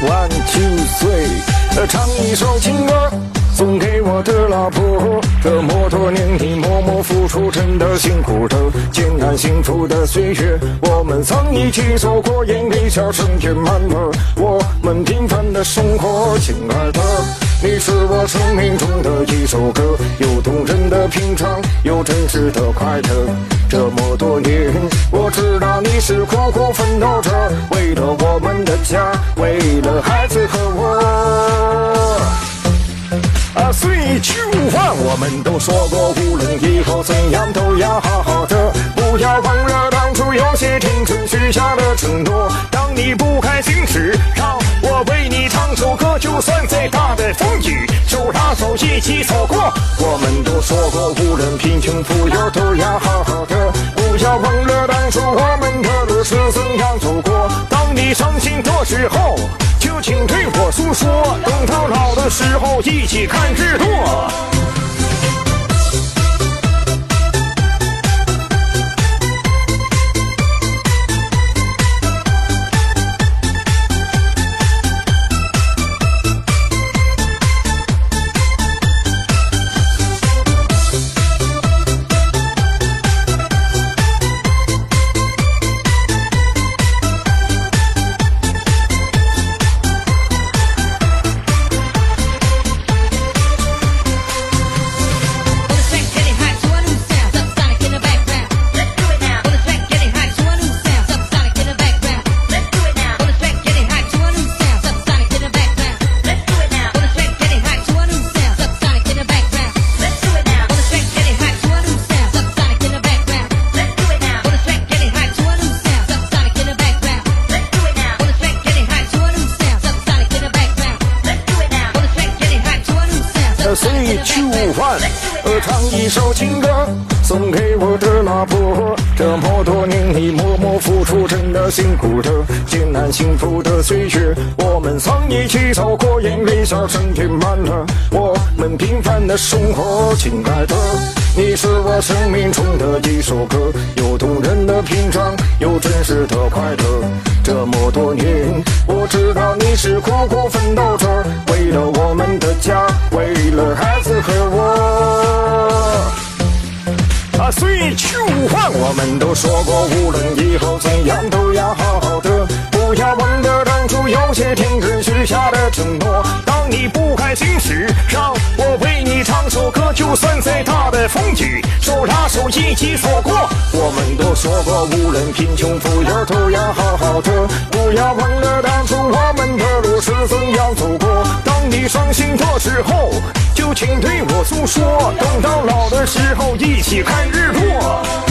One two three，唱一首情歌送给我的老婆。这么多年你默默付出，真的辛苦的。艰难幸福的岁月，我们曾一起走过，眼泪笑声填满了我们平凡的生活，亲爱的。你是我生命中的一首歌，有动人的平常，有真实的快乐。这么多年，我知道你是苦苦奋斗着，家，为了孩子和我。啊，岁去无话，我们都说过，无论以后怎样，都要好好的，不要忘了当初有些青春许下的承诺。当你不开心时，让我为你唱首歌，就算再大的风雨，手拉手一起走过。我们都说过，无论贫穷富有，都要好好的，不要忘了当初我们的路是怎样走过。时候，一起看日落。唱一首情歌送给我的老婆，这么多年你默默付出，真的辛苦的。艰难幸福的岁月，我们曾一起走过，眼泪笑声填满了我们平凡的生活。亲爱的，你是我生命中的一首歌，有动人的篇章，有真实的快乐。这么多年，我知道你是苦苦奋斗着，岁去无换，我们都说过，无论以后怎样，都要好好的，不要忘了当初有些天真许下的承诺。当你不开心时，让我为你唱首歌，就算再大的风雨，手拉手一起走过。我们都说过，无论贫穷富有，都要好好的，不要忘了当初我们的路是怎样走过。当你伤心的时候。请对我诉说，等到老的时候，一起看日落。